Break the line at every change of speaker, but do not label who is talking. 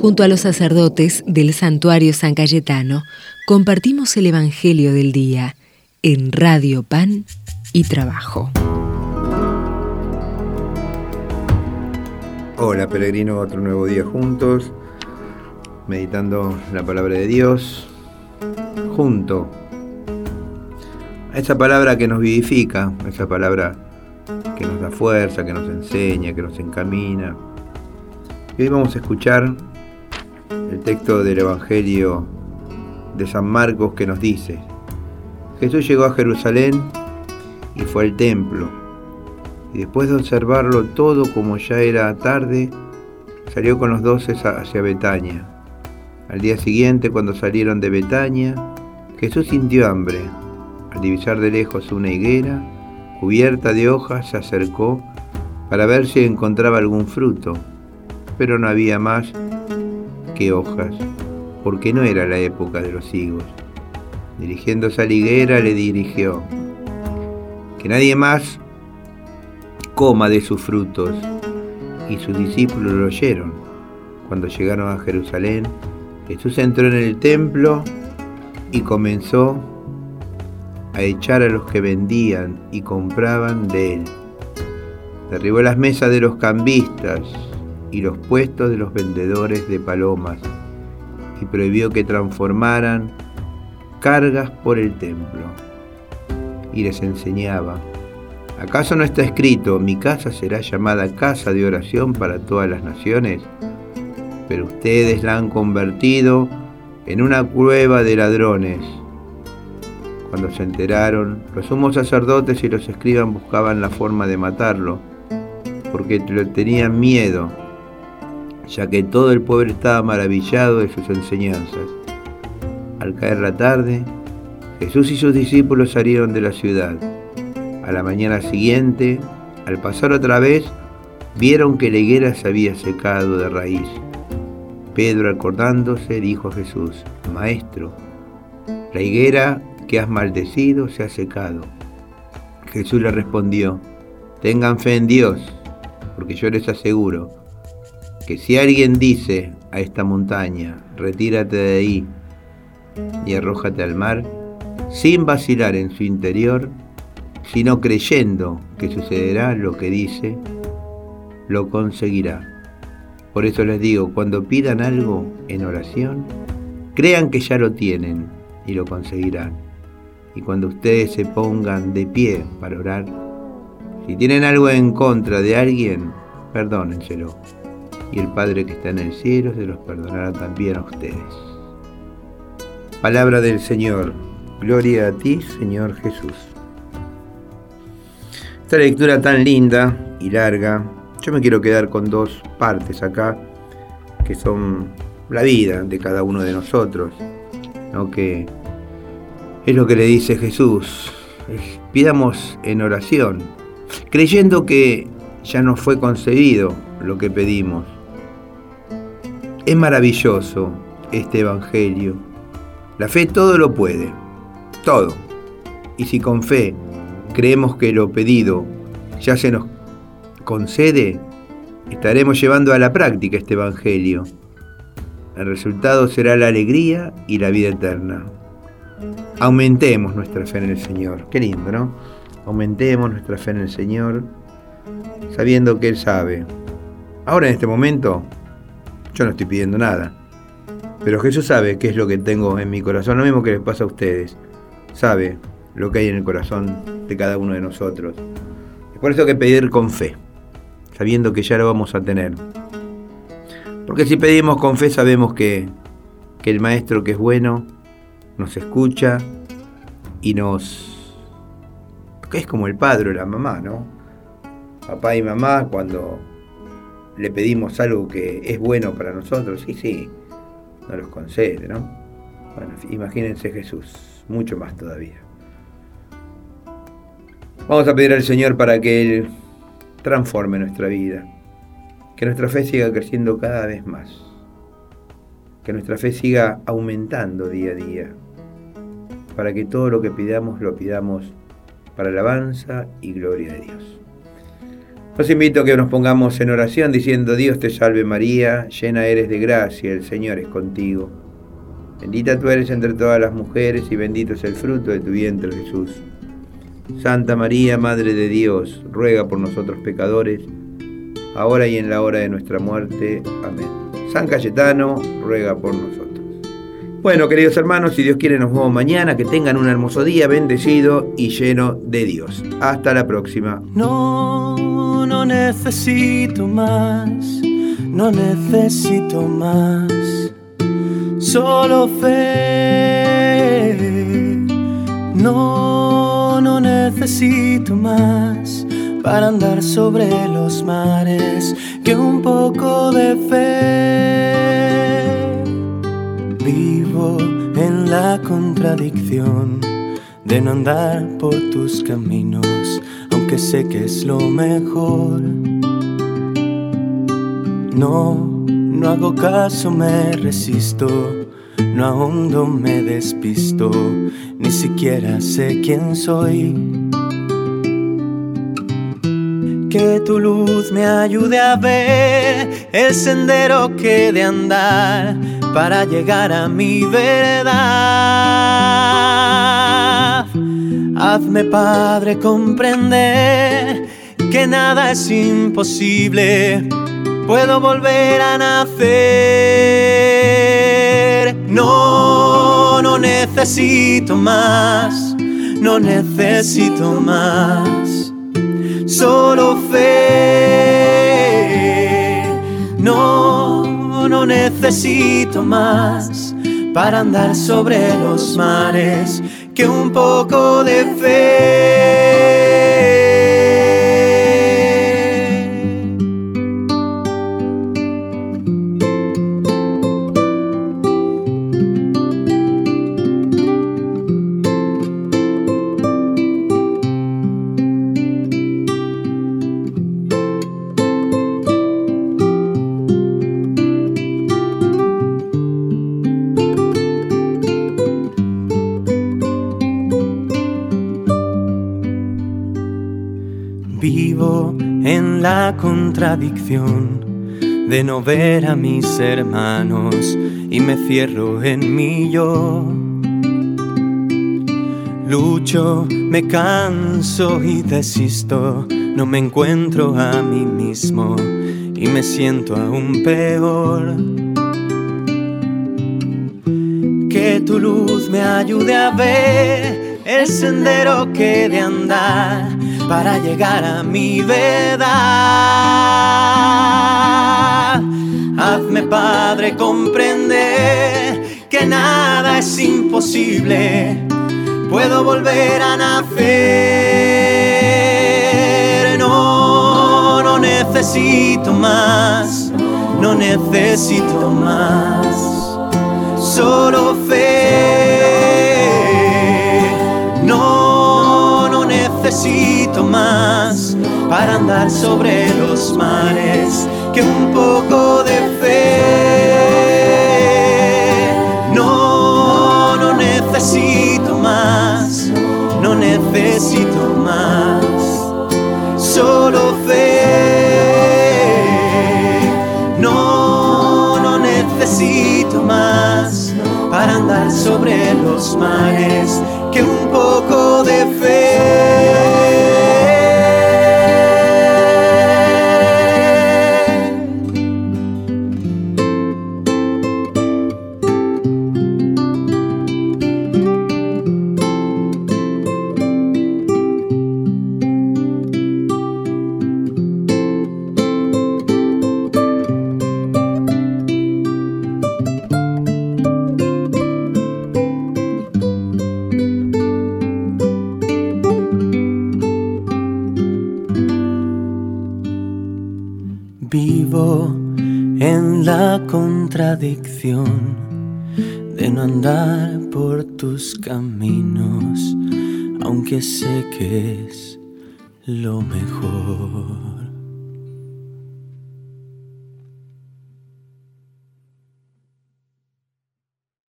Junto a los sacerdotes del santuario San Cayetano, compartimos el Evangelio del Día en Radio Pan y Trabajo. Hola peregrinos, otro nuevo día juntos, meditando la palabra de Dios, junto
a esa palabra que nos vivifica, esa palabra que nos da fuerza, que nos enseña, que nos encamina. Y hoy vamos a escuchar el texto del Evangelio de San Marcos que nos dice, Jesús llegó a Jerusalén y fue al templo, y después de observarlo todo como ya era tarde, salió con los doce hacia Betania. Al día siguiente, cuando salieron de Betania, Jesús sintió hambre. Al divisar de lejos una higuera, cubierta de hojas, se acercó para ver si encontraba algún fruto, pero no había más que hojas, porque no era la época de los higos. Dirigiéndose a la higuera le dirigió, que nadie más coma de sus frutos. Y sus discípulos lo oyeron. Cuando llegaron a Jerusalén, Jesús entró en el templo y comenzó a echar a los que vendían y compraban de él. Derribó las mesas de los cambistas y los puestos de los vendedores de palomas y prohibió que transformaran cargas por el templo. Y les enseñaba, ¿acaso no está escrito, mi casa será llamada casa de oración para todas las naciones? Pero ustedes la han convertido en una cueva de ladrones. Cuando se enteraron, los sumos sacerdotes y los escribas buscaban la forma de matarlo, porque lo tenían miedo ya que todo el pueblo estaba maravillado de sus enseñanzas. Al caer la tarde, Jesús y sus discípulos salieron de la ciudad. A la mañana siguiente, al pasar otra vez, vieron que la higuera se había secado de raíz. Pedro, acordándose, dijo a Jesús, Maestro, la higuera que has maldecido se ha secado. Jesús le respondió, Tengan fe en Dios, porque yo les aseguro que si alguien dice a esta montaña, retírate de ahí y arrójate al mar, sin vacilar en su interior, sino creyendo que sucederá lo que dice, lo conseguirá. Por eso les digo, cuando pidan algo en oración, crean que ya lo tienen y lo conseguirán. Y cuando ustedes se pongan de pie para orar, si tienen algo en contra de alguien, perdónenselo y el Padre que está en el cielo se los perdonará también a ustedes. Palabra del Señor. Gloria a ti, Señor Jesús. Esta lectura tan linda y larga, yo me quiero quedar con dos partes acá, que son la vida de cada uno de nosotros, ¿no? que es lo que le dice Jesús. Pidamos en oración, creyendo que ya nos fue concedido lo que pedimos, es maravilloso este Evangelio. La fe todo lo puede, todo. Y si con fe creemos que lo pedido ya se nos concede, estaremos llevando a la práctica este Evangelio. El resultado será la alegría y la vida eterna. Aumentemos nuestra fe en el Señor. Qué lindo, ¿no? Aumentemos nuestra fe en el Señor, sabiendo que Él sabe. Ahora en este momento yo no estoy pidiendo nada. Pero Jesús sabe qué es lo que tengo en mi corazón, lo mismo que les pasa a ustedes. Sabe lo que hay en el corazón de cada uno de nosotros. Es por eso que pedir con fe, sabiendo que ya lo vamos a tener. Porque si pedimos con fe sabemos que, el Maestro que es bueno nos escucha y nos... que es como el padre o la mamá, ¿no? Papá y mamá cuando le pedimos algo que es bueno para nosotros, y sí, nos los concede, ¿no? Bueno, imagínense Jesús, mucho más todavía. Vamos a pedir al Señor para que Él transforme nuestra vida, que nuestra fe siga creciendo cada vez más, que nuestra fe siga aumentando día a día, para que todo lo que pidamos lo pidamos para alabanza y gloria de Dios. Los invito a que nos pongamos en oración diciendo, Dios te salve María, llena eres de gracia, el Señor es contigo. Bendita tú eres entre todas las mujeres y bendito es el fruto de tu vientre Jesús. Santa María, Madre de Dios, ruega por nosotros pecadores, ahora y en la hora de nuestra muerte. Amén. San Cayetano, ruega por nosotros. Bueno, queridos hermanos, si Dios quiere nos vemos mañana, que tengan un hermoso día bendecido y lleno de Dios. Hasta la próxima.
No, no necesito más, no necesito más, solo fe. No, no necesito más para andar sobre los mares que un poco de fe en la contradicción de no andar por tus caminos, aunque sé que es lo mejor. No, no hago caso, me resisto, no ahondo, me despisto, ni siquiera sé quién soy. Que tu luz me ayude a ver el sendero que de andar para llegar a mi verdad. Hazme, Padre, comprender que nada es imposible. Puedo volver a nacer. No, no necesito más. No necesito más. Solo fe. No no necesito más para andar sobre los mares que un poco de fe. vivo en la contradicción de no ver a mis hermanos y me cierro en mí yo. Lucho, me canso y desisto, no me encuentro a mí mismo y me siento aún peor. Que tu luz me ayude a ver el sendero que de andar para llegar a mi verdad. Hazme, Padre, comprender que nada es imposible. Puedo volver a nacer. No, no necesito más. No necesito más. sobre los mares, que un poco de fe. No, no necesito más, no necesito más, solo fe. No, no necesito más para andar sobre los mares, que un poco de fe. contradicción de no andar por tus caminos, aunque sé que es lo mejor.